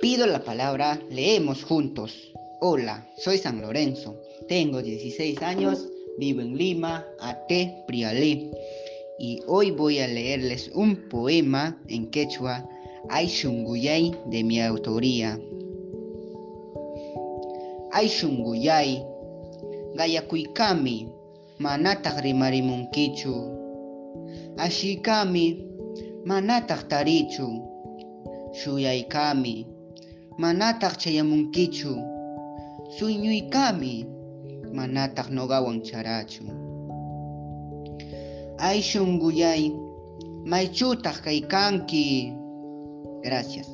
pido la palabra, leemos juntos. Hola, soy San Lorenzo, tengo 16 años, vivo en Lima, Ate, Prialé, y hoy voy a leerles un poema en quechua, Aishunguyay, de mi autoría. Aishunguyay, Gayakuikami, Manatak rimarimunkichu, Ashikami, Manatak tarichu, Shuyaykami, Manatak chayamunkichu, Suñuykami, Manatak nogawan charachu. Ay shunguyay, maychutaq kaykanki. Gracias.